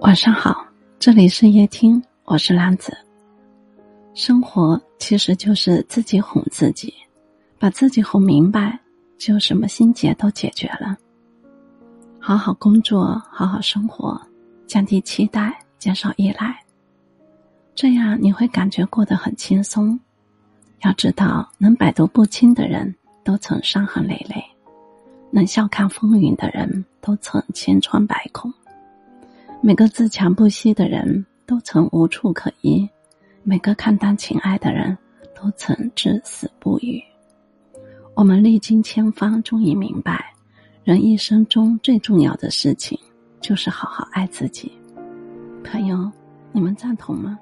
晚上好，这里是夜听，我是兰子。生活其实就是自己哄自己，把自己哄明白，就什么心结都解决了。好好工作，好好生活，降低期待，减少依赖，这样你会感觉过得很轻松。要知道，能百毒不侵的人都曾伤痕累累，能笑看风云的人都曾千疮百孔。每个自强不息的人都曾无处可依，每个看淡情爱的人都曾至死不渝。我们历经千方，终于明白，人一生中最重要的事情就是好好爱自己。朋友，你们赞同吗？